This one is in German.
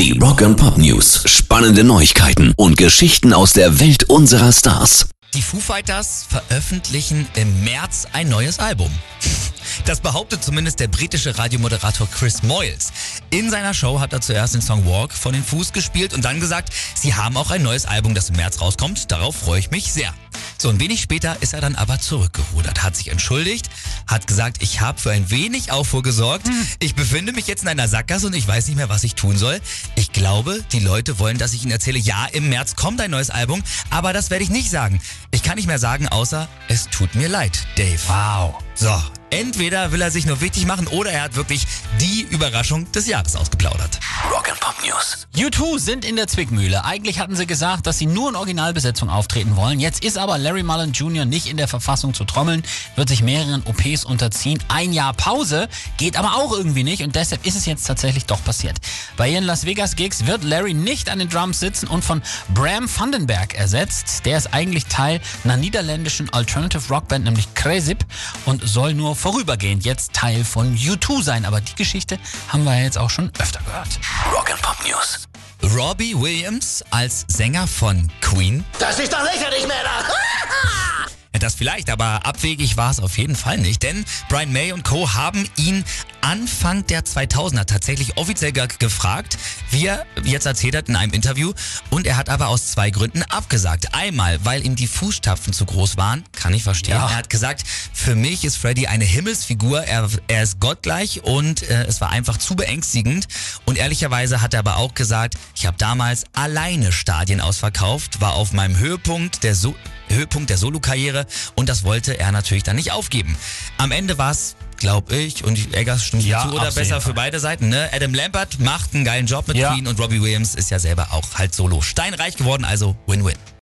Die Rock and Pop News. Spannende Neuigkeiten und Geschichten aus der Welt unserer Stars. Die Foo Fighters veröffentlichen im März ein neues Album. Das behauptet zumindest der britische Radiomoderator Chris Moyles. In seiner Show hat er zuerst den Song Walk von den Fuß gespielt und dann gesagt, sie haben auch ein neues Album, das im März rauskommt. Darauf freue ich mich sehr. So, ein wenig später ist er dann aber zurückgerudert, hat sich entschuldigt, hat gesagt, ich habe für ein wenig Aufruhr gesorgt. Ich befinde mich jetzt in einer Sackgasse und ich weiß nicht mehr, was ich tun soll. Ich glaube, die Leute wollen, dass ich ihnen erzähle, ja, im März kommt ein neues Album, aber das werde ich nicht sagen. Ich kann nicht mehr sagen, außer es tut mir leid, Dave. Wow. So, entweder will er sich nur wichtig machen oder er hat wirklich die Überraschung des Jahres ausgeplaudert. Rock and Pop News. U2 sind in der Zwickmühle. Eigentlich hatten sie gesagt, dass sie nur in Originalbesetzung auftreten wollen. Jetzt ist aber Larry Mullen Jr. nicht in der Verfassung zu trommeln, wird sich mehreren OPs unterziehen. Ein Jahr Pause geht aber auch irgendwie nicht und deshalb ist es jetzt tatsächlich doch passiert. Bei ihren Las Vegas Gigs wird Larry nicht an den Drums sitzen und von Bram Vandenberg ersetzt. Der ist eigentlich Teil einer niederländischen Alternative Rockband, nämlich Kresip und soll nur vorübergehend jetzt Teil von U2 sein. Aber die Geschichte haben wir ja jetzt auch schon öfter gehört. Rock and Pop News. Robbie Williams als Sänger von Queen. Das ist doch lächerlich, Männer! Ja, das vielleicht, aber abwegig war es auf jeden Fall nicht, denn Brian May und Co. haben ihn Anfang der 2000er tatsächlich offiziell ge gefragt, wie er jetzt erzählt hat in einem Interview. Und er hat aber aus zwei Gründen abgesagt. Einmal, weil ihm die Fußstapfen zu groß waren, kann ich verstehen. Ja. Er hat gesagt, für mich ist Freddy eine Himmelsfigur, er, er ist gottgleich und äh, es war einfach zu beängstigend. Und ehrlicherweise hat er aber auch gesagt, ich habe damals alleine Stadien ausverkauft, war auf meinem Höhepunkt der so Höhepunkt der Solo-Karriere und das wollte er natürlich dann nicht aufgeben. Am Ende war es, glaube ich, und Eggers stimmt Ja, zu oder besser für beide Seiten, ne? Adam Lambert macht einen geilen Job mit Ja. Queen und Robbie Williams ist ja selber auch halt solo steinreich geworden, also Win-Win.